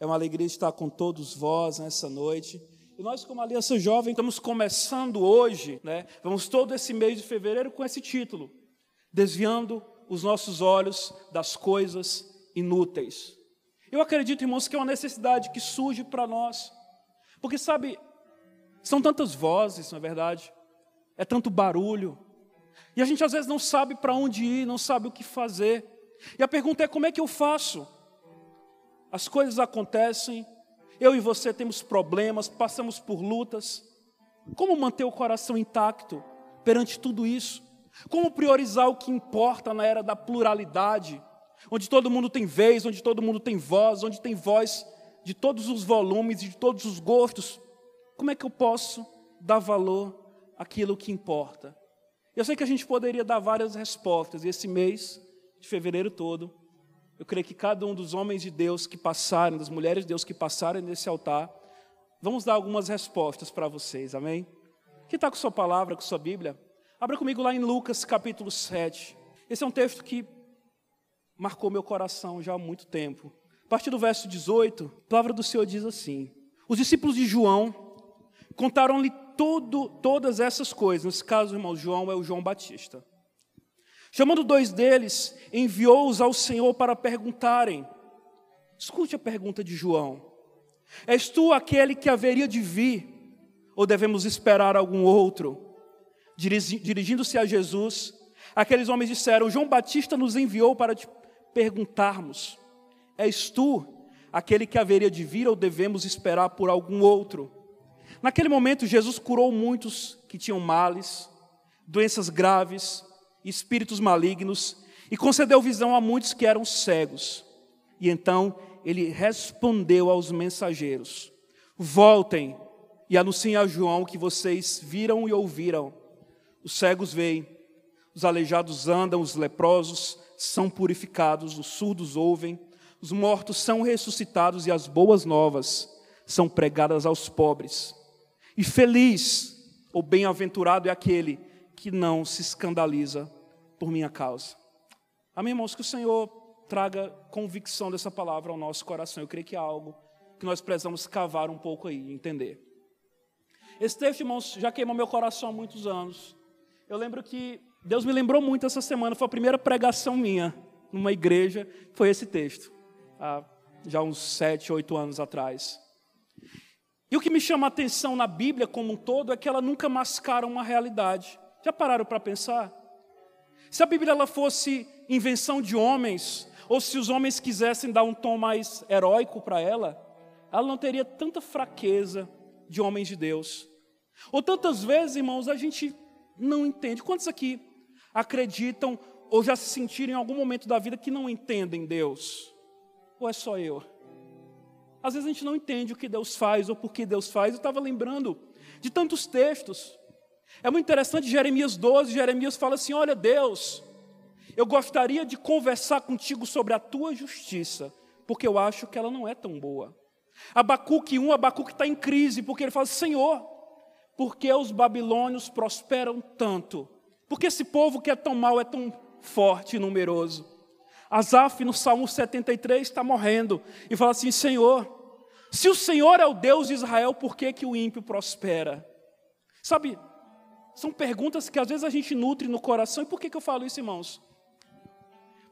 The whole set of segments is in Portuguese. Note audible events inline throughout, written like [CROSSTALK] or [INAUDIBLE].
É uma alegria estar com todos vós nessa noite. E nós, como Aliança Jovem, estamos começando hoje, né? Vamos todo esse mês de fevereiro com esse título: Desviando os nossos olhos das coisas inúteis. Eu acredito, irmãos, que é uma necessidade que surge para nós. Porque, sabe, são tantas vozes, na é verdade, é tanto barulho, e a gente às vezes não sabe para onde ir, não sabe o que fazer. E a pergunta é: como é que eu faço? As coisas acontecem, eu e você temos problemas, passamos por lutas. Como manter o coração intacto perante tudo isso? Como priorizar o que importa na era da pluralidade, onde todo mundo tem vez, onde todo mundo tem voz, onde tem voz de todos os volumes e de todos os gostos? Como é que eu posso dar valor àquilo que importa? Eu sei que a gente poderia dar várias respostas, e esse mês de fevereiro todo, eu creio que cada um dos homens de Deus que passaram, das mulheres de Deus que passaram nesse altar, vamos dar algumas respostas para vocês, amém? Quem está com sua palavra, com sua Bíblia? Abra comigo lá em Lucas capítulo 7. Esse é um texto que marcou meu coração já há muito tempo. A partir do verso 18, a palavra do Senhor diz assim: Os discípulos de João contaram-lhe todas essas coisas. Nesse caso, irmão, João é o João Batista. Chamando dois deles, enviou-os ao Senhor para perguntarem. Escute a pergunta de João: És tu aquele que haveria de vir, ou devemos esperar algum outro? Dirigindo-se a Jesus, aqueles homens disseram: João Batista nos enviou para te perguntarmos: És tu aquele que haveria de vir, ou devemos esperar por algum outro? Naquele momento, Jesus curou muitos que tinham males, doenças graves, espíritos malignos, e concedeu visão a muitos que eram cegos. E então ele respondeu aos mensageiros: Voltem e anunciem a João que vocês viram e ouviram. Os cegos veem, os aleijados andam, os leprosos são purificados, os surdos ouvem, os mortos são ressuscitados e as boas novas são pregadas aos pobres. E feliz ou bem-aventurado é aquele que não se escandaliza por minha causa. Amém, irmãos? Que o Senhor traga convicção dessa palavra ao nosso coração. Eu creio que é algo que nós precisamos cavar um pouco aí, entender. Esse texto, irmãos, já queimou meu coração há muitos anos. Eu lembro que Deus me lembrou muito essa semana, foi a primeira pregação minha numa igreja, foi esse texto, há já uns sete, oito anos atrás. E o que me chama a atenção na Bíblia como um todo é que ela nunca mascara uma realidade. Já pararam para pensar? Se a Bíblia ela fosse invenção de homens, ou se os homens quisessem dar um tom mais heróico para ela, ela não teria tanta fraqueza de homens de Deus. Ou tantas vezes, irmãos, a gente não entende. Quantos aqui acreditam ou já se sentiram em algum momento da vida que não entendem Deus? Ou é só eu? Às vezes a gente não entende o que Deus faz ou por que Deus faz. Eu estava lembrando de tantos textos. É muito interessante, Jeremias 12, Jeremias fala assim: Olha, Deus, eu gostaria de conversar contigo sobre a tua justiça, porque eu acho que ela não é tão boa. Abacuque 1, Abacuque está em crise, porque ele fala: Senhor, por que os babilônios prosperam tanto? Porque esse povo que é tão mau é tão forte e numeroso? Asaf, no Salmo 73, está morrendo e fala assim: Senhor, se o Senhor é o Deus de Israel, por que, que o ímpio prospera? Sabe, são perguntas que às vezes a gente nutre no coração. E por que, que eu falo isso, irmãos?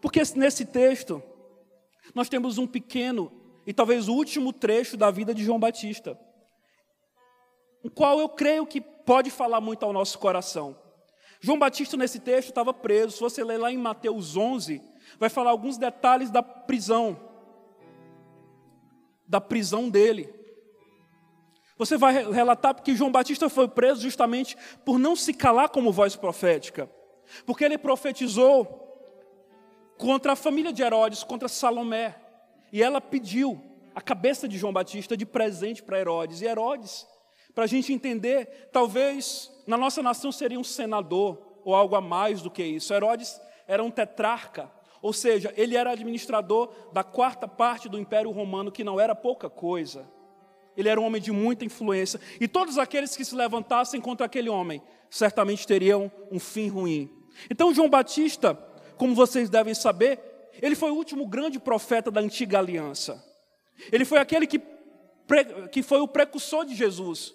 Porque nesse texto, nós temos um pequeno e talvez o último trecho da vida de João Batista, o qual eu creio que pode falar muito ao nosso coração. João Batista, nesse texto, estava preso. Se você ler lá em Mateus 11, vai falar alguns detalhes da prisão, da prisão dele. Você vai relatar porque João Batista foi preso justamente por não se calar como voz profética, porque ele profetizou contra a família de Herodes, contra Salomé, e ela pediu a cabeça de João Batista de presente para Herodes. E Herodes, para a gente entender, talvez na nossa nação seria um senador ou algo a mais do que isso. Herodes era um tetrarca, ou seja, ele era administrador da quarta parte do Império Romano, que não era pouca coisa. Ele era um homem de muita influência. E todos aqueles que se levantassem contra aquele homem, certamente teriam um fim ruim. Então, João Batista, como vocês devem saber, ele foi o último grande profeta da antiga aliança. Ele foi aquele que, que foi o precursor de Jesus.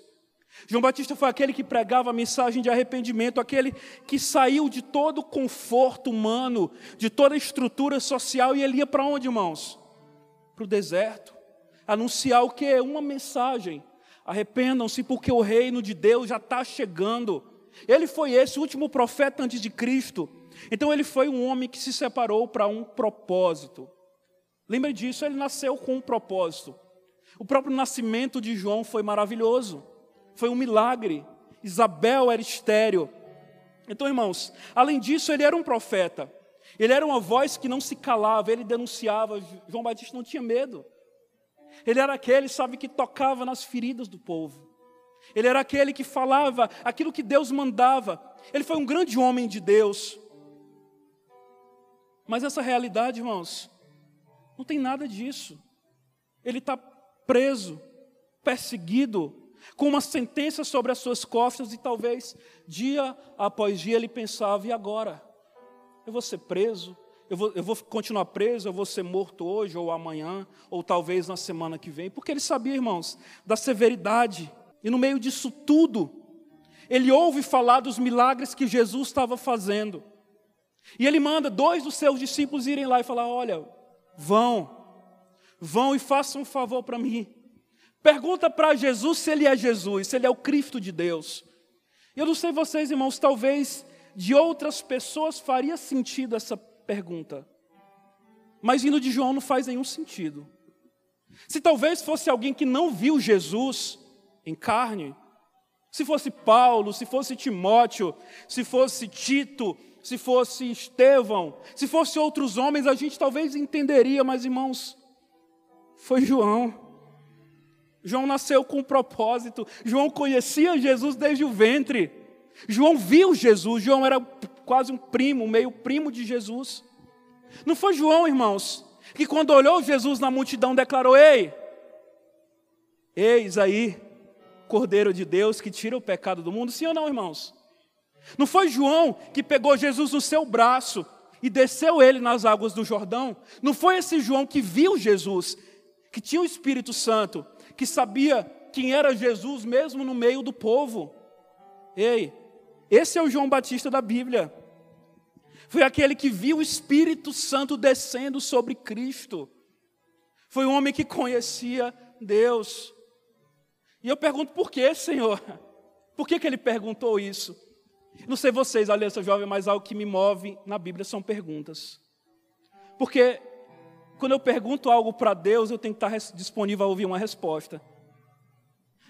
João Batista foi aquele que pregava a mensagem de arrependimento, aquele que saiu de todo o conforto humano, de toda a estrutura social, e ele ia para onde, irmãos? Para o deserto. Anunciar o que? Uma mensagem. Arrependam-se, porque o reino de Deus já está chegando. Ele foi esse último profeta antes de Cristo. Então ele foi um homem que se separou para um propósito. Lembre disso, ele nasceu com um propósito. O próprio nascimento de João foi maravilhoso. Foi um milagre. Isabel era estéreo. Então, irmãos, além disso, ele era um profeta. Ele era uma voz que não se calava, ele denunciava. João Batista não tinha medo. Ele era aquele, sabe, que tocava nas feridas do povo. Ele era aquele que falava aquilo que Deus mandava. Ele foi um grande homem de Deus. Mas essa realidade, irmãos, não tem nada disso. Ele está preso, perseguido, com uma sentença sobre as suas costas, e talvez dia após dia ele pensava: e agora? Eu vou ser preso, eu vou, eu vou continuar preso, eu vou ser morto hoje ou amanhã, ou talvez na semana que vem, porque ele sabia, irmãos, da severidade, e no meio disso tudo, ele ouve falar dos milagres que Jesus estava fazendo, e ele manda dois dos seus discípulos irem lá e falar: olha, vão, vão e façam um favor para mim. Pergunta para Jesus se ele é Jesus, se ele é o Cristo de Deus. Eu não sei vocês, irmãos, talvez de outras pessoas faria sentido essa pergunta. Mas vindo de João não faz nenhum sentido. Se talvez fosse alguém que não viu Jesus em carne, se fosse Paulo, se fosse Timóteo, se fosse Tito, se fosse Estevão, se fosse outros homens, a gente talvez entenderia, mas irmãos, foi João. João nasceu com um propósito. João conhecia Jesus desde o ventre. João viu Jesus. João era quase um primo, meio primo de Jesus. Não foi João, irmãos, que quando olhou Jesus na multidão declarou: Ei, eis aí, Cordeiro de Deus que tira o pecado do mundo. Sim ou não, irmãos? Não foi João que pegou Jesus no seu braço e desceu ele nas águas do Jordão? Não foi esse João que viu Jesus, que tinha o Espírito Santo, que sabia quem era Jesus mesmo no meio do povo. Ei, esse é o João Batista da Bíblia. Foi aquele que viu o Espírito Santo descendo sobre Cristo. Foi um homem que conhecia Deus. E eu pergunto por que, Senhor? [LAUGHS] Por que, que ele perguntou isso? Não sei vocês, aliança jovem, mas algo que me move na Bíblia são perguntas. Porque quando eu pergunto algo para Deus, eu tenho que estar disponível a ouvir uma resposta.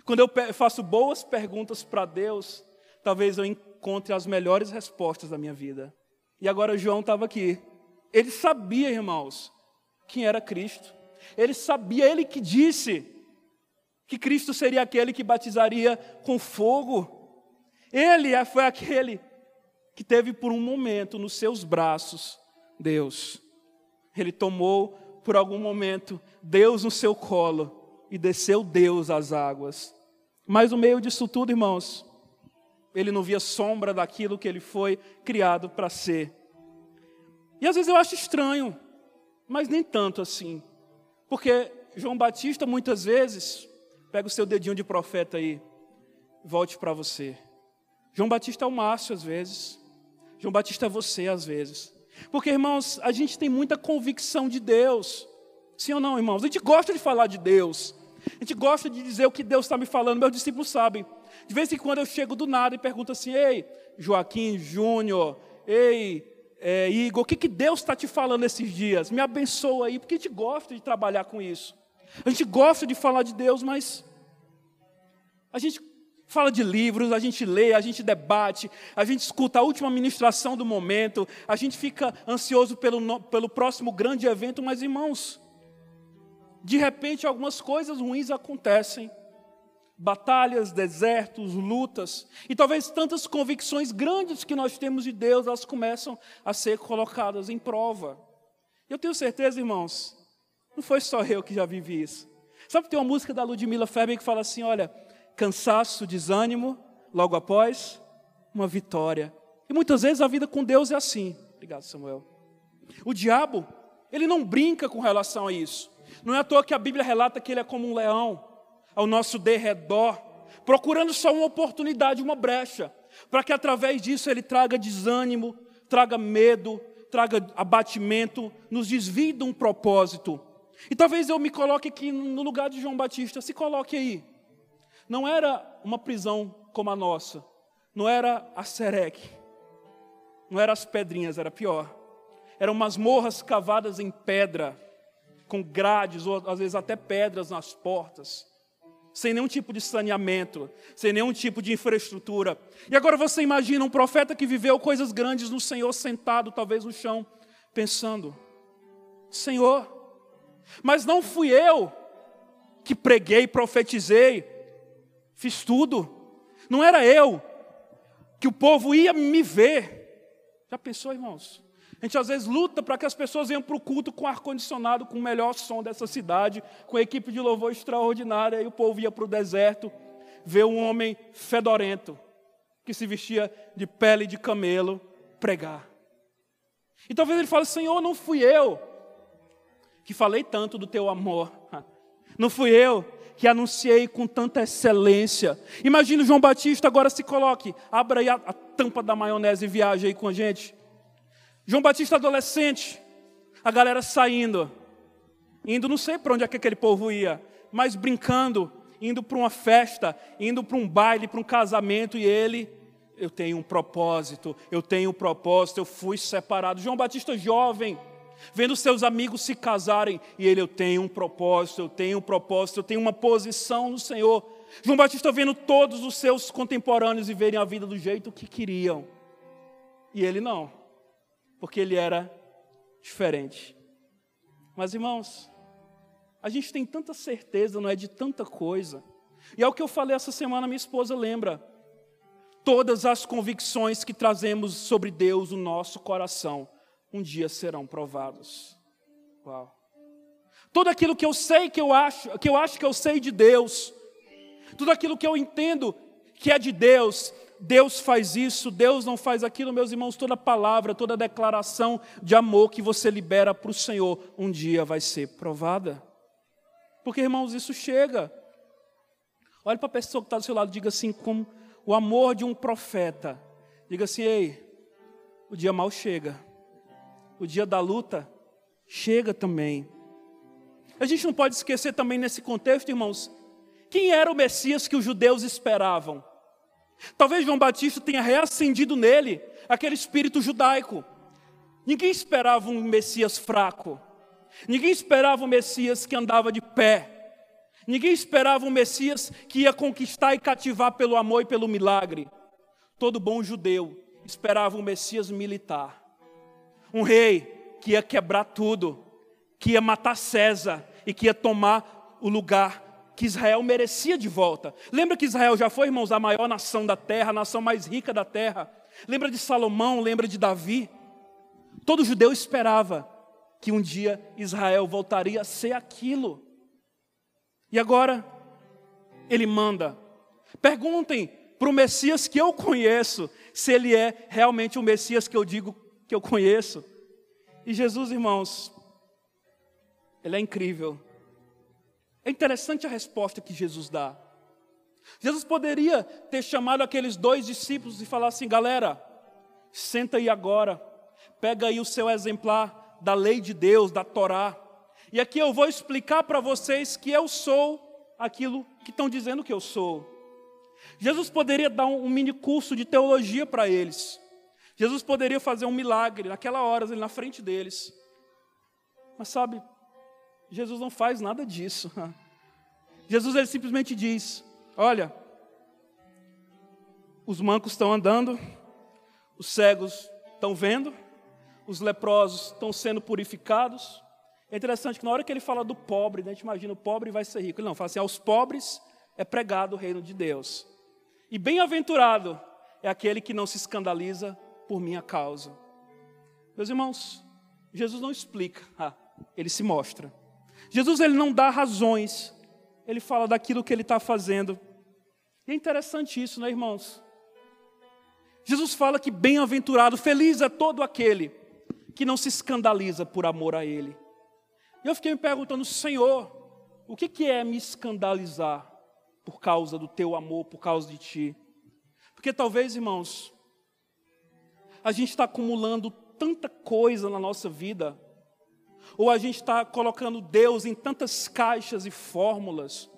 Quando eu faço boas perguntas para Deus, talvez eu encontre as melhores respostas da minha vida. E agora João estava aqui. Ele sabia, irmãos, quem era Cristo. Ele sabia, ele que disse que Cristo seria aquele que batizaria com fogo. Ele é, foi aquele que teve por um momento nos seus braços Deus. Ele tomou por algum momento Deus no seu colo e desceu Deus às águas. Mas no meio disso tudo, irmãos, ele não via sombra daquilo que ele foi criado para ser. E às vezes eu acho estranho, mas nem tanto assim. Porque João Batista muitas vezes, pega o seu dedinho de profeta aí, volte para você. João Batista é o Márcio às vezes. João Batista é você às vezes. Porque, irmãos, a gente tem muita convicção de Deus. Sim ou não, irmãos? A gente gosta de falar de Deus. A gente gosta de dizer o que Deus está me falando. Meus discípulos sabem. De vez em quando eu chego do nada e pergunto assim: Ei, Joaquim, Júnior, ei, é, Igor, o que, que Deus está te falando esses dias? Me abençoa aí, porque a gente gosta de trabalhar com isso. A gente gosta de falar de Deus, mas a gente fala de livros, a gente lê, a gente debate, a gente escuta a última ministração do momento, a gente fica ansioso pelo, pelo próximo grande evento, mas irmãos, de repente algumas coisas ruins acontecem. Batalhas, desertos, lutas, e talvez tantas convicções grandes que nós temos de Deus, elas começam a ser colocadas em prova. Eu tenho certeza, irmãos, não foi só eu que já vivi isso. Sabe, tem uma música da Ludmilla Feber que fala assim: olha, cansaço, desânimo, logo após, uma vitória. E muitas vezes a vida com Deus é assim. Obrigado, Samuel. O diabo, ele não brinca com relação a isso. Não é à toa que a Bíblia relata que ele é como um leão ao nosso derredor, procurando só uma oportunidade, uma brecha, para que através disso ele traga desânimo, traga medo, traga abatimento, nos desvie de um propósito. E talvez eu me coloque aqui no lugar de João Batista, se coloque aí. Não era uma prisão como a nossa, não era a Serec, não era as pedrinhas, era pior. Eram masmorras cavadas em pedra, com grades, ou às vezes até pedras nas portas, sem nenhum tipo de saneamento, sem nenhum tipo de infraestrutura. E agora você imagina um profeta que viveu coisas grandes no Senhor, sentado talvez no chão, pensando: Senhor, mas não fui eu que preguei, profetizei, fiz tudo. Não era eu que o povo ia me ver. Já pensou, irmãos? A gente às vezes luta para que as pessoas venham para o culto com ar-condicionado, com o melhor som dessa cidade, com equipe de louvor extraordinária, e o povo ia para o deserto ver um homem fedorento, que se vestia de pele de camelo, pregar. E talvez ele fale: Senhor, não fui eu que falei tanto do teu amor, [LAUGHS] não fui eu que anunciei com tanta excelência. Imagina João Batista, agora se coloque, abra aí a, a tampa da maionese e viaje aí com a gente. João Batista adolescente, a galera saindo, indo, não sei para onde é que aquele povo ia, mas brincando, indo para uma festa, indo para um baile, para um casamento, e ele, eu tenho um propósito, eu tenho um propósito, eu fui separado. João Batista jovem, vendo seus amigos se casarem, e ele, eu tenho um propósito, eu tenho um propósito, eu tenho uma posição no Senhor. João Batista vendo todos os seus contemporâneos viverem a vida do jeito que queriam, e ele não, porque ele era diferente. Mas irmãos, a gente tem tanta certeza, não é, de tanta coisa, e é o que eu falei essa semana, minha esposa lembra. Todas as convicções que trazemos sobre Deus no nosso coração um dia serão provados. Uau. Tudo aquilo que eu sei que eu acho, que eu acho que eu sei de Deus, tudo aquilo que eu entendo que é de Deus, Deus faz isso, Deus não faz aquilo, meus irmãos, toda palavra, toda declaração de amor que você libera para o Senhor, um dia vai ser provada. Porque, irmãos, isso chega. Olhe para a pessoa que está do seu lado, diga assim, como o amor de um profeta. Diga assim, ei, o dia mal chega o dia da luta chega também. A gente não pode esquecer também nesse contexto, irmãos, quem era o Messias que os judeus esperavam? Talvez João Batista tenha reacendido nele aquele espírito judaico. Ninguém esperava um Messias fraco. Ninguém esperava um Messias que andava de pé. Ninguém esperava um Messias que ia conquistar e cativar pelo amor e pelo milagre. Todo bom judeu esperava um Messias militar um rei que ia quebrar tudo, que ia matar César e que ia tomar o lugar que Israel merecia de volta. Lembra que Israel já foi, irmãos, a maior nação da terra, a nação mais rica da terra. Lembra de Salomão, lembra de Davi. Todo judeu esperava que um dia Israel voltaria a ser aquilo. E agora, ele manda. Perguntem para o Messias que eu conheço, se ele é realmente o Messias que eu digo que eu conheço. E Jesus, irmãos, ele é incrível. É interessante a resposta que Jesus dá. Jesus poderia ter chamado aqueles dois discípulos e falar assim: galera, senta aí agora, pega aí o seu exemplar da lei de Deus, da Torá, e aqui eu vou explicar para vocês que eu sou aquilo que estão dizendo que eu sou. Jesus poderia dar um mini curso de teologia para eles. Jesus poderia fazer um milagre naquela hora, na frente deles. Mas sabe, Jesus não faz nada disso. [LAUGHS] Jesus ele simplesmente diz: Olha, os mancos estão andando, os cegos estão vendo, os leprosos estão sendo purificados. É interessante que na hora que ele fala do pobre, né, a gente imagina o pobre vai ser rico. Ele não, fala assim: aos pobres é pregado o reino de Deus. E bem-aventurado é aquele que não se escandaliza por minha causa. Meus irmãos, Jesus não explica, ah, ele se mostra. Jesus ele não dá razões, ele fala daquilo que ele está fazendo. E é interessante isso, né, irmãos? Jesus fala que bem-aventurado, feliz é todo aquele que não se escandaliza por amor a Ele. E eu fiquei me perguntando, Senhor, o que, que é me escandalizar por causa do teu amor, por causa de ti? Porque talvez, irmãos, a gente está acumulando tanta coisa na nossa vida, ou a gente está colocando Deus em tantas caixas e fórmulas,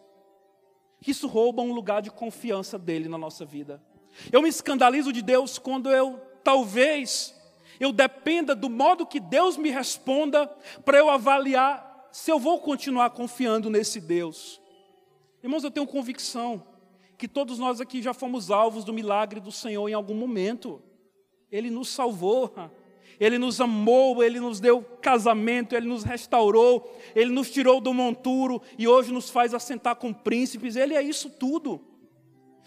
que isso rouba um lugar de confiança dele na nossa vida. Eu me escandalizo de Deus quando eu, talvez, eu dependa do modo que Deus me responda para eu avaliar se eu vou continuar confiando nesse Deus. Irmãos, eu tenho convicção que todos nós aqui já fomos alvos do milagre do Senhor em algum momento. Ele nos salvou, Ele nos amou, Ele nos deu casamento, Ele nos restaurou, Ele nos tirou do monturo e hoje nos faz assentar com príncipes. Ele é isso tudo.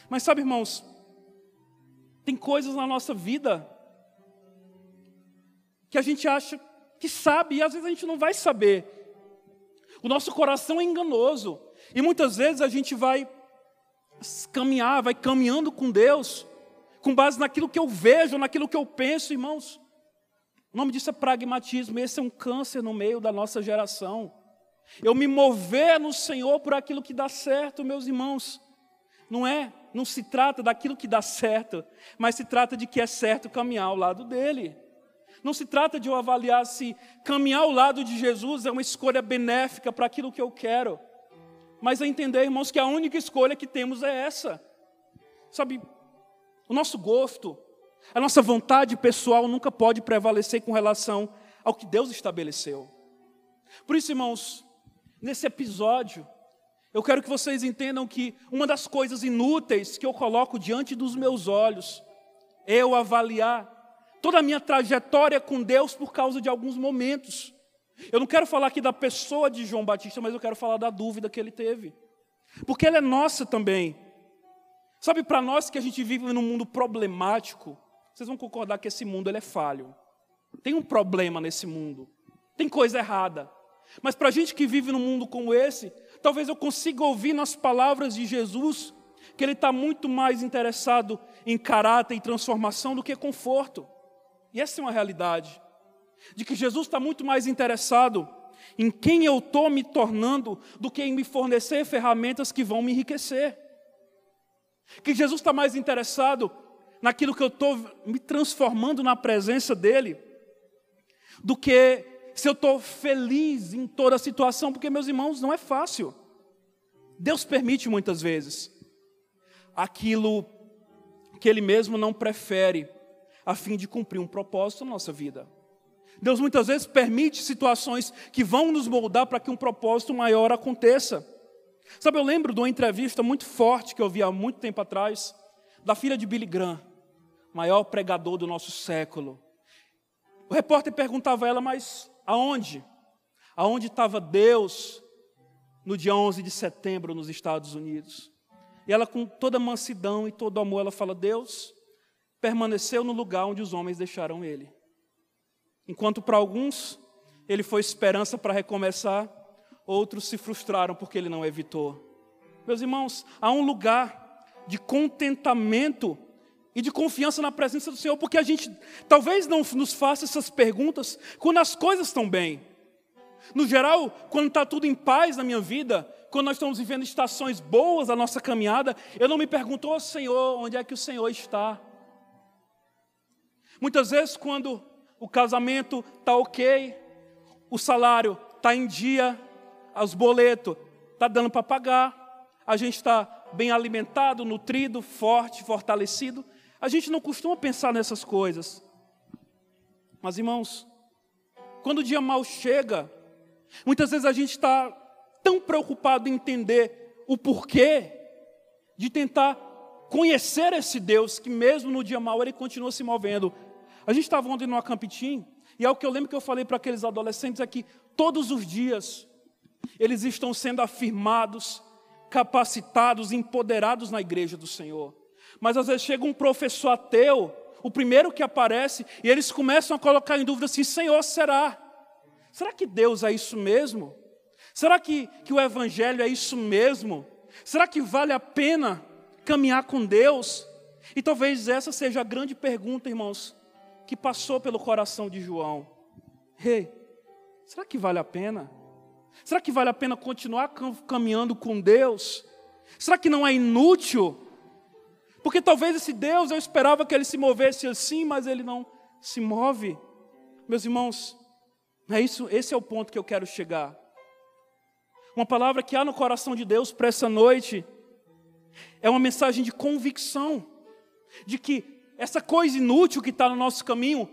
Mas sabe, irmãos, tem coisas na nossa vida que a gente acha que sabe e às vezes a gente não vai saber. O nosso coração é enganoso e muitas vezes a gente vai caminhar, vai caminhando com Deus com base naquilo que eu vejo, naquilo que eu penso, irmãos. O nome disso é pragmatismo, esse é um câncer no meio da nossa geração. Eu me mover no Senhor por aquilo que dá certo, meus irmãos. Não é não se trata daquilo que dá certo, mas se trata de que é certo caminhar ao lado dele. Não se trata de eu avaliar se caminhar ao lado de Jesus é uma escolha benéfica para aquilo que eu quero, mas é entender, irmãos, que a única escolha que temos é essa. Sabe, o nosso gosto, a nossa vontade pessoal nunca pode prevalecer com relação ao que Deus estabeleceu. Por isso, irmãos, nesse episódio, eu quero que vocês entendam que uma das coisas inúteis que eu coloco diante dos meus olhos é eu avaliar toda a minha trajetória com Deus por causa de alguns momentos. Eu não quero falar aqui da pessoa de João Batista, mas eu quero falar da dúvida que ele teve. Porque ela é nossa também. Sabe, para nós que a gente vive num mundo problemático, vocês vão concordar que esse mundo ele é falho. Tem um problema nesse mundo. Tem coisa errada. Mas para a gente que vive num mundo como esse, talvez eu consiga ouvir nas palavras de Jesus que ele está muito mais interessado em caráter e transformação do que conforto. E essa é uma realidade. De que Jesus está muito mais interessado em quem eu estou me tornando do que em me fornecer ferramentas que vão me enriquecer. Que Jesus está mais interessado naquilo que eu estou me transformando na presença dEle, do que se eu estou feliz em toda a situação, porque, meus irmãos, não é fácil. Deus permite muitas vezes aquilo que Ele mesmo não prefere, a fim de cumprir um propósito na nossa vida. Deus muitas vezes permite situações que vão nos moldar para que um propósito maior aconteça. Sabe, eu lembro de uma entrevista muito forte que eu vi há muito tempo atrás, da filha de Billy Graham, maior pregador do nosso século. O repórter perguntava a ela, mas aonde? Aonde estava Deus no dia 11 de setembro nos Estados Unidos? E ela, com toda mansidão e todo amor, ela fala: Deus permaneceu no lugar onde os homens deixaram ele. Enquanto para alguns ele foi esperança para recomeçar, outros se frustraram porque ele não evitou. Meus irmãos, há um lugar de contentamento e de confiança na presença do Senhor, porque a gente talvez não nos faça essas perguntas quando as coisas estão bem. No geral, quando está tudo em paz na minha vida, quando nós estamos vivendo estações boas da nossa caminhada, eu não me pergunto, oh, Senhor, onde é que o Senhor está? Muitas vezes, quando o casamento está ok, o salário está em dia, os boletos está dando para pagar, a gente está bem alimentado, nutrido, forte, fortalecido. A gente não costuma pensar nessas coisas. Mas, irmãos, quando o dia mal chega, muitas vezes a gente está tão preocupado em entender o porquê de tentar conhecer esse Deus que, mesmo no dia mal, ele continua se movendo. A gente estava ontem no Acampitim, e é o que eu lembro que eu falei para aqueles adolescentes é que todos os dias eles estão sendo afirmados, capacitados, empoderados na igreja do Senhor. Mas às vezes chega um professor ateu, o primeiro que aparece, e eles começam a colocar em dúvida assim: Senhor, será? Será que Deus é isso mesmo? Será que, que o Evangelho é isso mesmo? Será que vale a pena caminhar com Deus? E talvez essa seja a grande pergunta, irmãos, que passou pelo coração de João. Rei, hey, será que vale a pena? Será que vale a pena continuar caminhando com Deus? Será que não é inútil? Porque talvez esse Deus, eu esperava que ele se movesse assim, mas ele não se move. Meus irmãos, é isso, esse é o ponto que eu quero chegar. Uma palavra que há no coração de Deus para essa noite é uma mensagem de convicção, de que essa coisa inútil que está no nosso caminho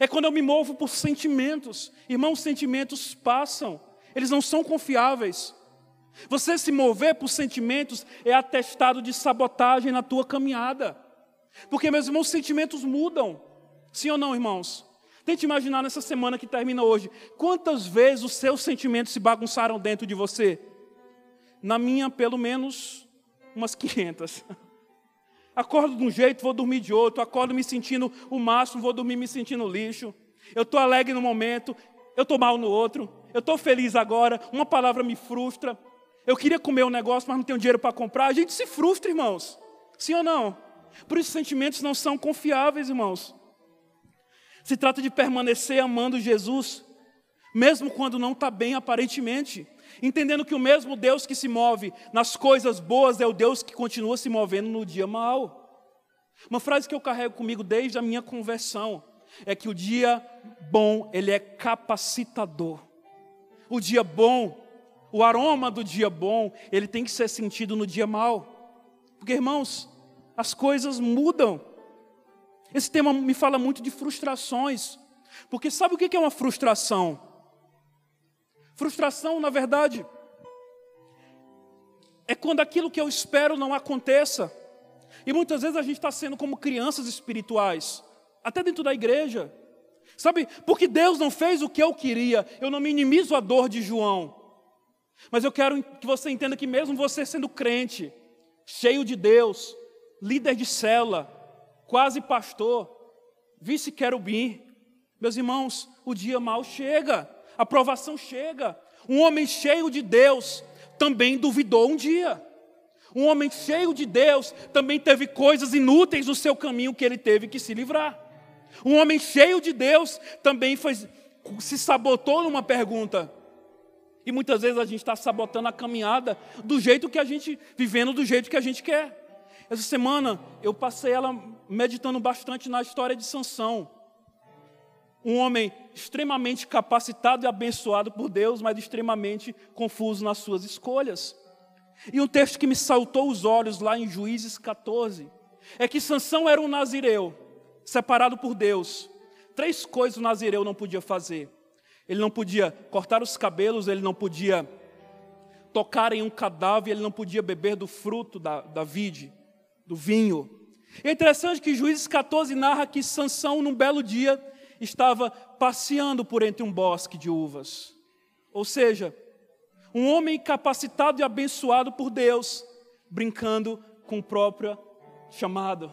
é quando eu me movo por sentimentos. Irmãos, sentimentos passam, eles não são confiáveis. Você se mover por sentimentos é atestado de sabotagem na tua caminhada. Porque, meus irmãos, sentimentos mudam. Sim ou não, irmãos? Tente imaginar nessa semana que termina hoje, quantas vezes os seus sentimentos se bagunçaram dentro de você? Na minha, pelo menos umas 500. [LAUGHS] Acordo de um jeito, vou dormir de outro. Acordo me sentindo o máximo, vou dormir me sentindo lixo. Eu estou alegre no momento, eu estou mal no outro. Eu estou feliz agora, uma palavra me frustra. Eu queria comer um negócio, mas não tenho dinheiro para comprar. A gente se frustra, irmãos. Sim ou não? Por isso, sentimentos não são confiáveis, irmãos. Se trata de permanecer amando Jesus, mesmo quando não está bem aparentemente entendendo que o mesmo Deus que se move nas coisas boas é o Deus que continua se movendo no dia mal. Uma frase que eu carrego comigo desde a minha conversão é que o dia bom, ele é capacitador. O dia bom, o aroma do dia bom, ele tem que ser sentido no dia mal. Porque, irmãos, as coisas mudam. Esse tema me fala muito de frustrações. Porque sabe o que é uma frustração? Frustração, na verdade, é quando aquilo que eu espero não aconteça. E muitas vezes a gente está sendo como crianças espirituais, até dentro da igreja. Sabe, porque Deus não fez o que eu queria, eu não minimizo a dor de João. Mas eu quero que você entenda que, mesmo você sendo crente, cheio de Deus, líder de cela, quase pastor, vice-querubim, meus irmãos, o dia mal chega a provação chega. Um homem cheio de Deus também duvidou um dia. Um homem cheio de Deus também teve coisas inúteis no seu caminho que ele teve que se livrar. Um homem cheio de Deus também foi, se sabotou numa pergunta. E muitas vezes a gente está sabotando a caminhada do jeito que a gente, vivendo do jeito que a gente quer. Essa semana eu passei ela meditando bastante na história de Sansão um homem extremamente capacitado e abençoado por Deus, mas extremamente confuso nas suas escolhas. E um texto que me saltou os olhos lá em Juízes 14 é que Sansão era um nazireu, separado por Deus. Três coisas o nazireu não podia fazer. Ele não podia cortar os cabelos, ele não podia tocar em um cadáver, ele não podia beber do fruto da, da vide, do vinho. É interessante que Juízes 14 narra que Sansão, num belo dia, estava passeando por entre um bosque de uvas. Ou seja, um homem capacitado e abençoado por Deus, brincando com o próprio chamado.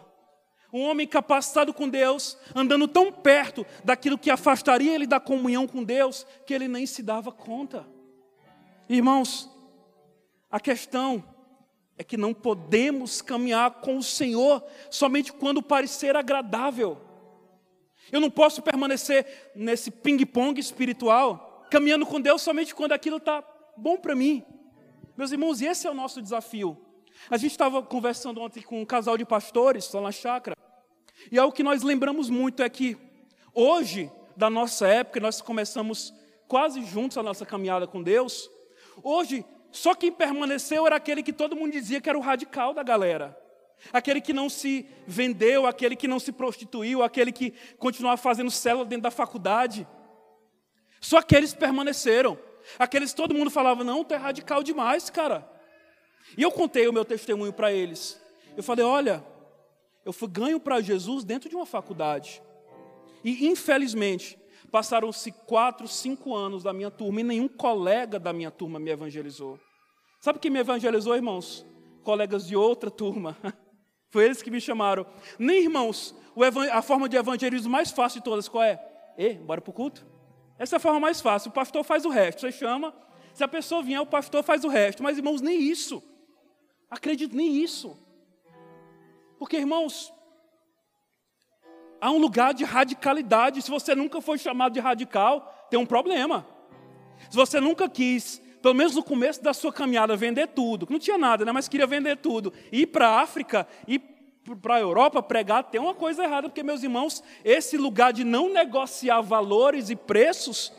Um homem capacitado com Deus, andando tão perto daquilo que afastaria ele da comunhão com Deus, que ele nem se dava conta. Irmãos, a questão é que não podemos caminhar com o Senhor somente quando parecer agradável. Eu não posso permanecer nesse ping-pong espiritual, caminhando com Deus somente quando aquilo está bom para mim. Meus irmãos, esse é o nosso desafio. A gente estava conversando ontem com um casal de pastores lá na chácara, e algo que nós lembramos muito é que hoje, da nossa época, nós começamos quase juntos a nossa caminhada com Deus. Hoje, só quem permaneceu era aquele que todo mundo dizia que era o radical da galera aquele que não se vendeu, aquele que não se prostituiu, aquele que continuava fazendo célula dentro da faculdade. Só aqueles permaneceram. Aqueles todo mundo falava: "Não, tu é radical demais, cara". E eu contei o meu testemunho para eles. Eu falei: "Olha, eu fui ganho para Jesus dentro de uma faculdade. E infelizmente, passaram-se quatro, cinco anos da minha turma e nenhum colega da minha turma me evangelizou. Sabe quem me evangelizou, irmãos? Colegas de outra turma. [LAUGHS] Foi eles que me chamaram. Nem irmãos, a forma de evangelismo mais fácil de todas, qual é? E, bora para o culto? Essa é a forma mais fácil. O pastor faz o resto. Você chama, se a pessoa vier, o pastor faz o resto. Mas, irmãos, nem isso. Acredito, nem isso. Porque, irmãos, há um lugar de radicalidade. Se você nunca foi chamado de radical, tem um problema. Se você nunca quis pelo menos no começo da sua caminhada, vender tudo. Não tinha nada, né? mas queria vender tudo. Ir para a África, ir para a Europa pregar, tem uma coisa errada, porque, meus irmãos, esse lugar de não negociar valores e preços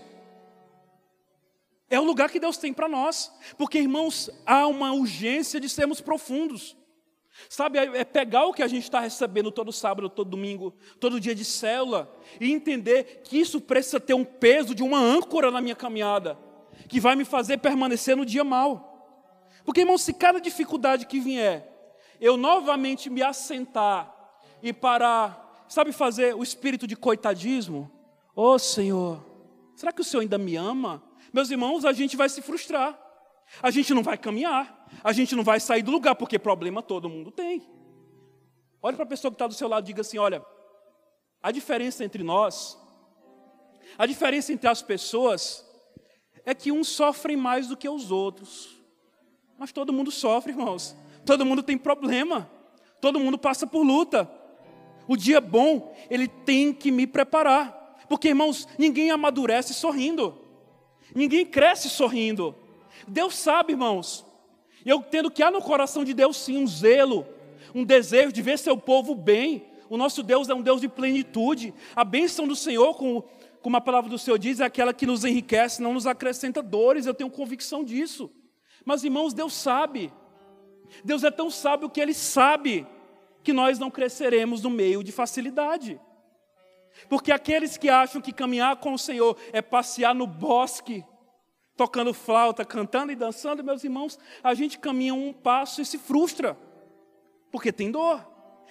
é o lugar que Deus tem para nós. Porque, irmãos, há uma urgência de sermos profundos. Sabe, é pegar o que a gente está recebendo todo sábado, todo domingo, todo dia de célula, e entender que isso precisa ter um peso de uma âncora na minha caminhada, que vai me fazer permanecer no dia mal. Porque, irmão, se cada dificuldade que vier, eu novamente me assentar e parar, sabe, fazer o espírito de coitadismo? Ô oh, Senhor, será que o Senhor ainda me ama? Meus irmãos, a gente vai se frustrar, a gente não vai caminhar, a gente não vai sair do lugar, porque problema todo mundo tem. Olha para a pessoa que está do seu lado e diga assim: olha, a diferença entre nós, a diferença entre as pessoas, é que uns sofrem mais do que os outros. Mas todo mundo sofre, irmãos. Todo mundo tem problema. Todo mundo passa por luta. O dia bom, ele tem que me preparar. Porque, irmãos, ninguém amadurece sorrindo. Ninguém cresce sorrindo. Deus sabe, irmãos, eu entendo que há no coração de Deus sim um zelo, um desejo de ver seu povo bem. O nosso Deus é um Deus de plenitude. A bênção do Senhor, como, como a palavra do Senhor diz, é aquela que nos enriquece, não nos acrescenta dores. Eu tenho convicção disso. Mas, irmãos, Deus sabe. Deus é tão sábio que Ele sabe que nós não cresceremos no meio de facilidade. Porque aqueles que acham que caminhar com o Senhor é passear no bosque, tocando flauta, cantando e dançando, meus irmãos, a gente caminha um passo e se frustra, porque tem dor.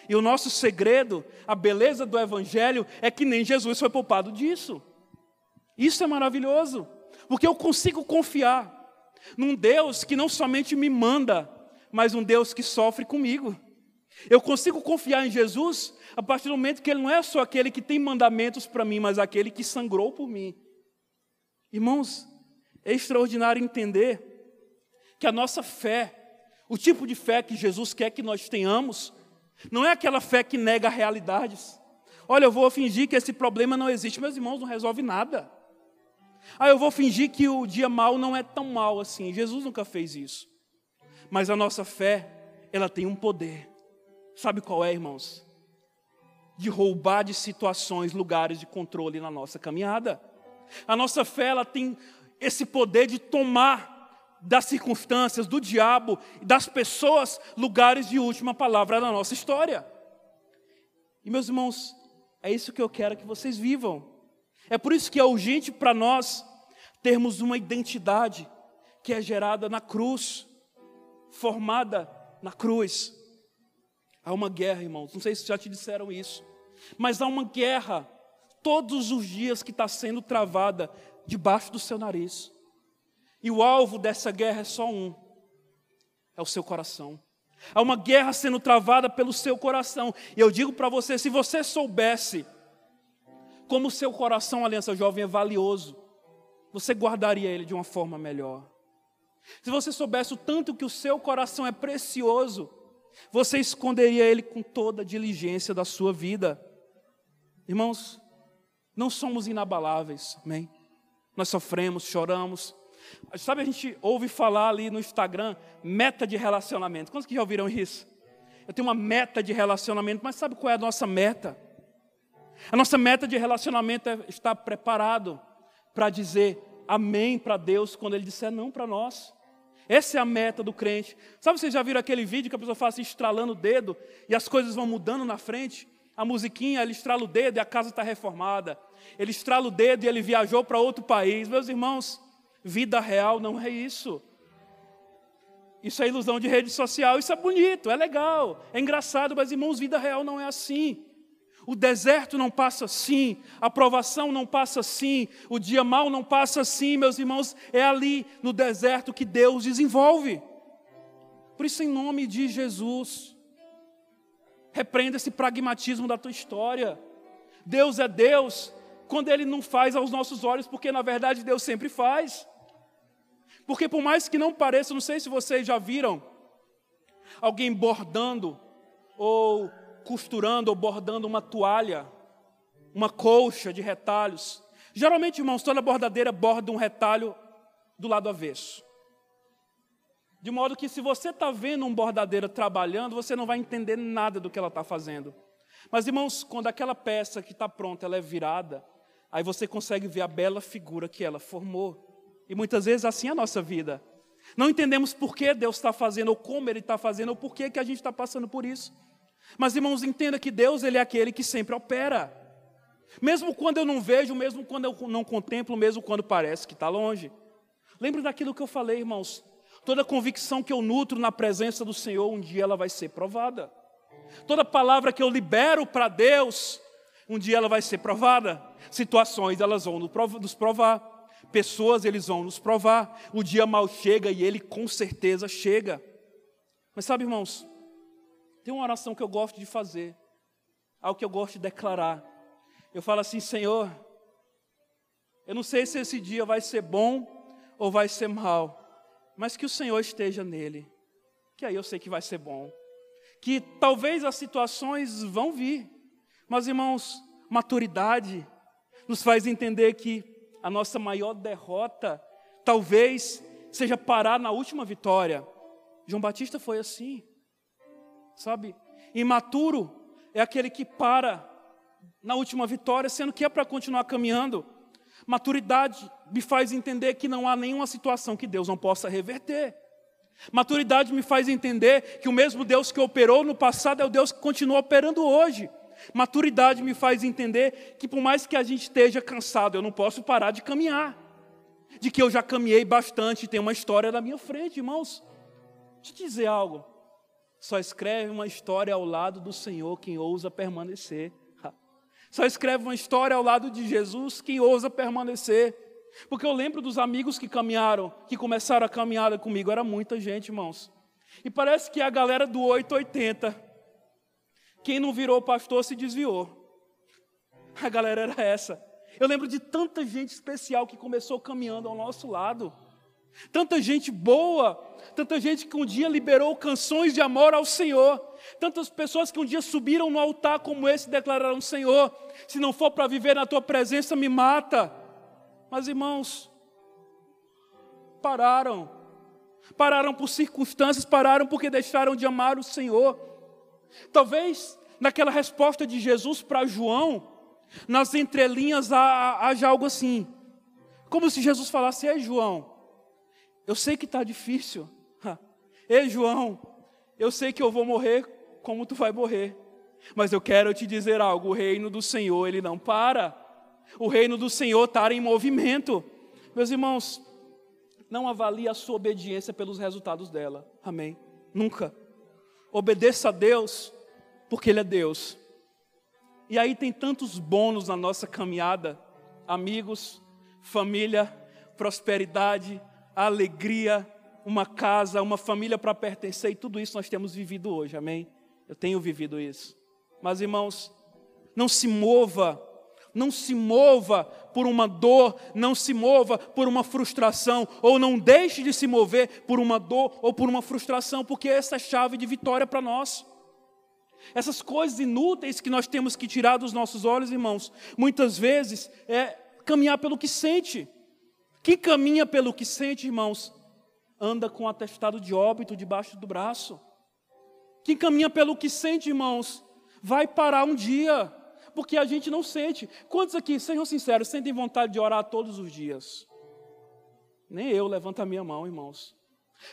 E o nosso segredo, a beleza do Evangelho, é que nem Jesus foi poupado disso. Isso é maravilhoso, porque eu consigo confiar num Deus que não somente me manda, mas um Deus que sofre comigo. Eu consigo confiar em Jesus a partir do momento que Ele não é só aquele que tem mandamentos para mim, mas aquele que sangrou por mim. Irmãos, é extraordinário entender que a nossa fé, o tipo de fé que Jesus quer que nós tenhamos, não é aquela fé que nega realidades. Olha, eu vou fingir que esse problema não existe. Meus irmãos, não resolve nada. Ah, eu vou fingir que o dia mal não é tão mal assim. Jesus nunca fez isso. Mas a nossa fé, ela tem um poder. Sabe qual é, irmãos? De roubar de situações, lugares de controle na nossa caminhada. A nossa fé, ela tem esse poder de tomar das circunstâncias, do diabo, das pessoas, lugares de última palavra na nossa história. E meus irmãos, é isso que eu quero que vocês vivam. É por isso que é urgente para nós termos uma identidade que é gerada na cruz, formada na cruz. Há uma guerra, irmãos, não sei se já te disseram isso, mas há uma guerra todos os dias que está sendo travada debaixo do seu nariz. E o alvo dessa guerra é só um: é o seu coração. Há uma guerra sendo travada pelo seu coração. E eu digo para você: se você soubesse como o seu coração, Aliança Jovem, é valioso, você guardaria ele de uma forma melhor. Se você soubesse o tanto que o seu coração é precioso, você esconderia ele com toda a diligência da sua vida. Irmãos, não somos inabaláveis, amém? Nós sofremos, choramos. Sabe, a gente ouve falar ali no Instagram, meta de relacionamento. Quantos que já ouviram isso? Eu tenho uma meta de relacionamento, mas sabe qual é a nossa meta? A nossa meta de relacionamento é estar preparado para dizer amém para Deus quando Ele disser não para nós. Essa é a meta do crente. Sabe, vocês já viram aquele vídeo que a pessoa faz assim, estralando o dedo e as coisas vão mudando na frente? A musiquinha, ele estrala o dedo e a casa está reformada. Ele estrala o dedo e ele viajou para outro país. Meus irmãos, vida real não é isso. Isso é ilusão de rede social. Isso é bonito, é legal, é engraçado, mas irmãos, vida real não é assim. O deserto não passa assim, a provação não passa assim, o dia mal não passa assim, meus irmãos, é ali no deserto que Deus desenvolve. Por isso, em nome de Jesus, Repreenda esse pragmatismo da tua história. Deus é Deus quando Ele não faz aos nossos olhos, porque na verdade Deus sempre faz. Porque por mais que não pareça, não sei se vocês já viram alguém bordando ou costurando ou bordando uma toalha, uma colcha de retalhos. Geralmente, irmãos, toda bordadeira borda um retalho do lado avesso. De modo que se você está vendo um bordadeira trabalhando, você não vai entender nada do que ela está fazendo. Mas, irmãos, quando aquela peça que está pronta, ela é virada, aí você consegue ver a bela figura que ela formou. E muitas vezes assim é a nossa vida. Não entendemos por que Deus está fazendo, ou como Ele está fazendo, ou por que, que a gente está passando por isso. Mas, irmãos, entenda que Deus ele é aquele que sempre opera. Mesmo quando eu não vejo, mesmo quando eu não contemplo, mesmo quando parece que está longe. Lembre daquilo que eu falei, irmãos. Toda convicção que eu nutro na presença do Senhor, um dia ela vai ser provada. Toda palavra que eu libero para Deus, um dia ela vai ser provada. Situações elas vão nos provar. Pessoas eles vão nos provar. O dia mal chega e ele com certeza chega. Mas sabe, irmãos, tem uma oração que eu gosto de fazer, algo que eu gosto de declarar. Eu falo assim, Senhor, eu não sei se esse dia vai ser bom ou vai ser mal, mas que o Senhor esteja nele, que aí eu sei que vai ser bom. Que talvez as situações vão vir, mas irmãos, maturidade nos faz entender que a nossa maior derrota talvez seja parar na última vitória. João Batista foi assim, sabe? Imaturo é aquele que para na última vitória, sendo que é para continuar caminhando. Maturidade me faz entender que não há nenhuma situação que Deus não possa reverter. Maturidade me faz entender que o mesmo Deus que operou no passado é o Deus que continua operando hoje. Maturidade me faz entender que por mais que a gente esteja cansado, eu não posso parar de caminhar. De que eu já caminhei bastante tem uma história na minha frente, irmãos. Deixa eu te dizer algo. Só escreve uma história ao lado do Senhor quem ousa permanecer. Só escreve uma história ao lado de Jesus quem ousa permanecer. Porque eu lembro dos amigos que caminharam, que começaram a caminhada comigo, era muita gente, irmãos. E parece que a galera do 880, quem não virou pastor se desviou. A galera era essa. Eu lembro de tanta gente especial que começou caminhando ao nosso lado. Tanta gente boa, tanta gente que um dia liberou canções de amor ao Senhor, tantas pessoas que um dia subiram no altar como esse e declararam: Senhor, se não for para viver na tua presença, me mata. Mas irmãos, pararam, pararam por circunstâncias, pararam porque deixaram de amar o Senhor. Talvez naquela resposta de Jesus para João, nas entrelinhas haja algo assim, como se Jesus falasse: Ei, João. Eu sei que está difícil. Ei, João, eu sei que eu vou morrer como tu vai morrer. Mas eu quero te dizer algo: o reino do Senhor, ele não para. O reino do Senhor está em movimento. Meus irmãos, não avalie a sua obediência pelos resultados dela. Amém? Nunca. Obedeça a Deus, porque Ele é Deus. E aí tem tantos bônus na nossa caminhada: amigos, família, prosperidade, alegria, uma casa, uma família para pertencer, e tudo isso nós temos vivido hoje, amém? Eu tenho vivido isso. Mas irmãos, não se mova, não se mova por uma dor, não se mova por uma frustração, ou não deixe de se mover por uma dor ou por uma frustração, porque essa é a chave de vitória para nós. Essas coisas inúteis que nós temos que tirar dos nossos olhos, irmãos, muitas vezes é caminhar pelo que sente. Quem caminha pelo que sente, irmãos, anda com atestado de óbito debaixo do braço. Quem caminha pelo que sente, irmãos, vai parar um dia, porque a gente não sente. Quantos aqui, sejam sinceros, sentem vontade de orar todos os dias? Nem eu, levanta a minha mão, irmãos.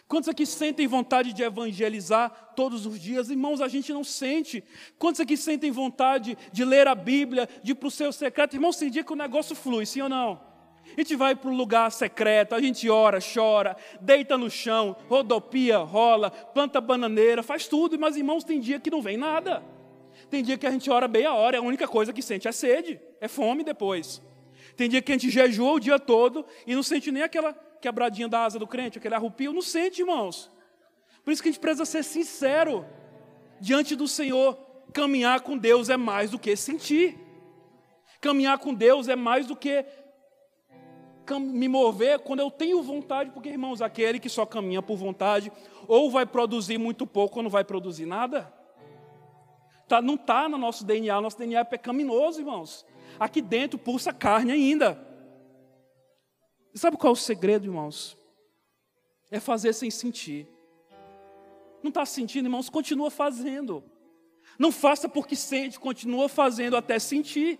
Quantos aqui sentem vontade de evangelizar todos os dias? Irmãos, a gente não sente. Quantos aqui sentem vontade de ler a Bíblia, de ir para o seu secreto? Irmãos, tem dia que o negócio flui, sim ou não? A gente vai para um lugar secreto, a gente ora, chora, deita no chão, rodopia, rola, planta bananeira, faz tudo, mas irmãos, tem dia que não vem nada. Tem dia que a gente ora bem a hora, a única coisa que sente é sede, é fome depois. Tem dia que a gente jejua o dia todo e não sente nem aquela quebradinha da asa do crente, aquele arrupio, não sente, irmãos. Por isso que a gente precisa ser sincero diante do Senhor. Caminhar com Deus é mais do que sentir. Caminhar com Deus é mais do que me mover quando eu tenho vontade, porque, irmãos, aquele que só caminha por vontade, ou vai produzir muito pouco ou não vai produzir nada. Tá, não está no nosso DNA, nosso DNA é pecaminoso, irmãos. Aqui dentro pulsa carne ainda. E sabe qual é o segredo, irmãos? É fazer sem sentir. Não está sentindo, irmãos? Continua fazendo. Não faça porque sente, continua fazendo até sentir.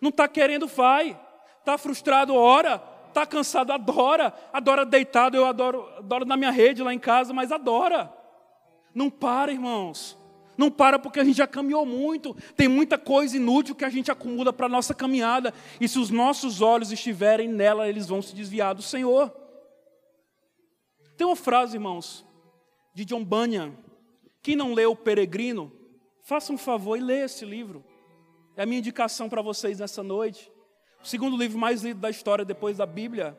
Não está querendo, vai. Está frustrado, ora. Está cansado, adora. Adora deitado, eu adoro, adoro na minha rede lá em casa, mas adora. Não para, irmãos. Não para porque a gente já caminhou muito. Tem muita coisa inútil que a gente acumula para a nossa caminhada. E se os nossos olhos estiverem nela, eles vão se desviar do Senhor. Tem uma frase, irmãos, de John Bunyan. Quem não leu O Peregrino, faça um favor e leia esse livro. É a minha indicação para vocês nessa noite. O segundo livro mais lido da história depois da Bíblia.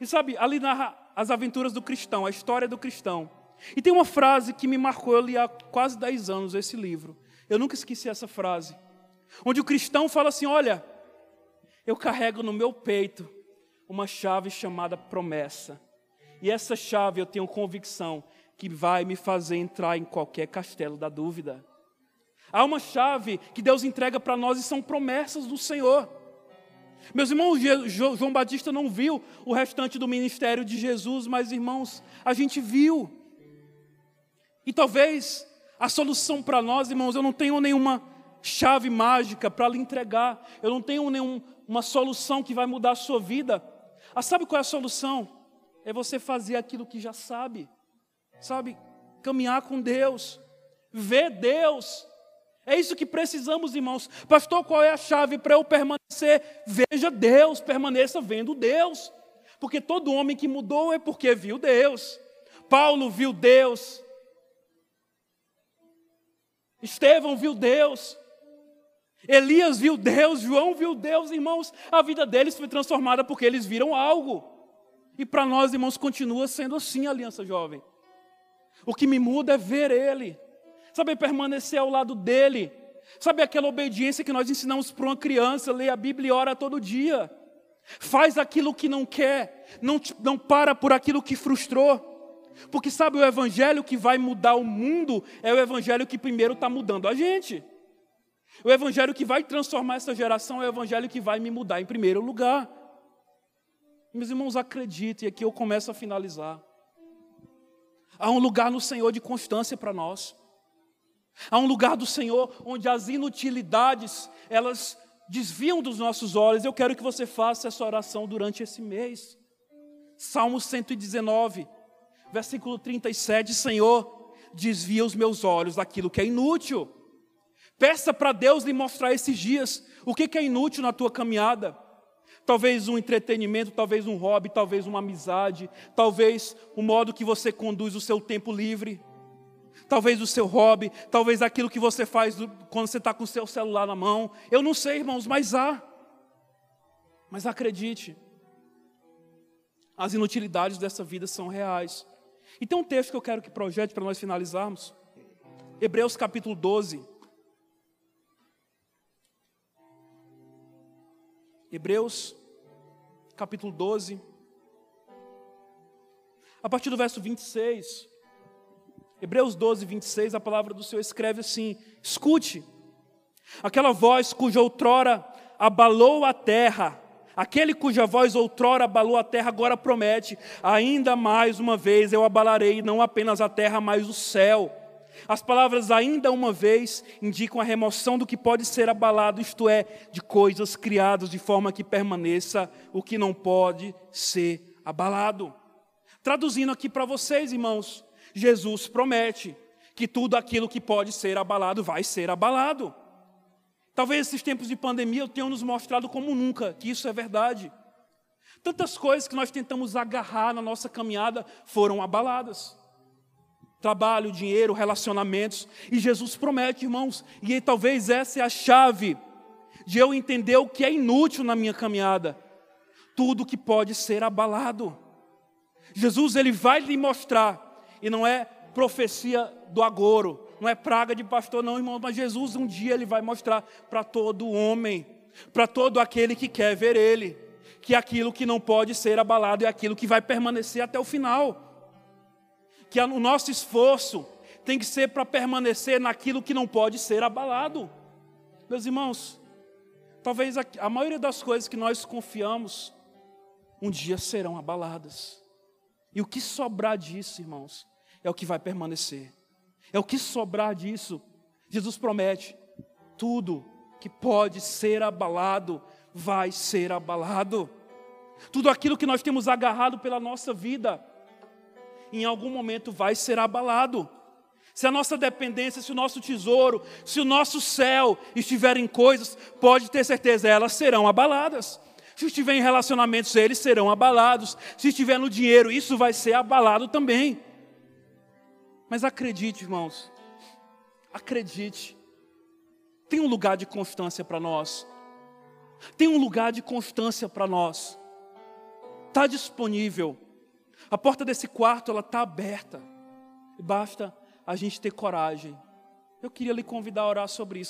E sabe, ali narra as aventuras do cristão, a história do cristão. E tem uma frase que me marcou, eu li há quase 10 anos esse livro. Eu nunca esqueci essa frase. Onde o cristão fala assim: Olha, eu carrego no meu peito uma chave chamada promessa. E essa chave eu tenho convicção que vai me fazer entrar em qualquer castelo da dúvida. Há uma chave que Deus entrega para nós e são promessas do Senhor. Meus irmãos, João Batista não viu o restante do ministério de Jesus, mas irmãos, a gente viu. E talvez a solução para nós, irmãos, eu não tenho nenhuma chave mágica para lhe entregar, eu não tenho nenhuma solução que vai mudar a sua vida. Ah, sabe qual é a solução? É você fazer aquilo que já sabe, sabe? Caminhar com Deus, ver Deus. É isso que precisamos, irmãos. Pastor, qual é a chave para eu permanecer? Veja Deus, permaneça vendo Deus. Porque todo homem que mudou é porque viu Deus. Paulo viu Deus, Estevão viu Deus. Elias viu Deus, João viu Deus, irmãos, a vida deles foi transformada porque eles viram algo. E para nós, irmãos, continua sendo assim a aliança jovem. O que me muda é ver Ele, saber permanecer ao lado dEle, sabe aquela obediência que nós ensinamos para uma criança, lê a Bíblia e ora todo dia. Faz aquilo que não quer, não, não para por aquilo que frustrou. Porque sabe, o evangelho que vai mudar o mundo é o evangelho que primeiro está mudando a gente. O evangelho que vai transformar essa geração é o evangelho que vai me mudar em primeiro lugar. Meus irmãos, acreditem, e aqui eu começo a finalizar. Há um lugar no Senhor de constância para nós. Há um lugar do Senhor onde as inutilidades, elas desviam dos nossos olhos. Eu quero que você faça essa oração durante esse mês. Salmo 119 versículo 37, Senhor, desvia os meus olhos daquilo que é inútil. Peça para Deus lhe mostrar esses dias o que é inútil na tua caminhada. Talvez um entretenimento, talvez um hobby, talvez uma amizade, talvez o modo que você conduz o seu tempo livre, talvez o seu hobby, talvez aquilo que você faz quando você está com o seu celular na mão. Eu não sei, irmãos, mas há. Mas acredite, as inutilidades dessa vida são reais. E tem um texto que eu quero que projete para nós finalizarmos. Hebreus capítulo 12. Hebreus capítulo 12. A partir do verso 26. Hebreus 12, 26, a palavra do Senhor escreve assim: Escute, aquela voz cuja outrora abalou a terra, Aquele cuja voz outrora abalou a terra, agora promete: ainda mais uma vez eu abalarei não apenas a terra, mas o céu. As palavras ainda uma vez indicam a remoção do que pode ser abalado, isto é, de coisas criadas de forma que permaneça o que não pode ser abalado. Traduzindo aqui para vocês, irmãos, Jesus promete que tudo aquilo que pode ser abalado vai ser abalado. Talvez esses tempos de pandemia tenham nos mostrado como nunca que isso é verdade. Tantas coisas que nós tentamos agarrar na nossa caminhada foram abaladas. Trabalho, dinheiro, relacionamentos. E Jesus promete, irmãos, e talvez essa é a chave de eu entender o que é inútil na minha caminhada. Tudo que pode ser abalado. Jesus ele vai lhe mostrar, e não é profecia do agouro, não é praga de pastor, não, irmão, mas Jesus um dia ele vai mostrar para todo homem, para todo aquele que quer ver ele, que aquilo que não pode ser abalado é aquilo que vai permanecer até o final. Que o nosso esforço tem que ser para permanecer naquilo que não pode ser abalado. Meus irmãos, talvez a, a maioria das coisas que nós confiamos um dia serão abaladas. E o que sobrar disso, irmãos, é o que vai permanecer. É o que sobrar disso. Jesus promete: tudo que pode ser abalado vai ser abalado. Tudo aquilo que nós temos agarrado pela nossa vida, em algum momento vai ser abalado. Se a nossa dependência, se o nosso tesouro, se o nosso céu estiver em coisas, pode ter certeza, elas serão abaladas. Se estiver em relacionamentos, eles serão abalados. Se estiver no dinheiro, isso vai ser abalado também. Mas acredite, irmãos, acredite, tem um lugar de constância para nós. Tem um lugar de constância para nós. Está disponível. A porta desse quarto ela está aberta. Basta a gente ter coragem. Eu queria lhe convidar a orar sobre isso.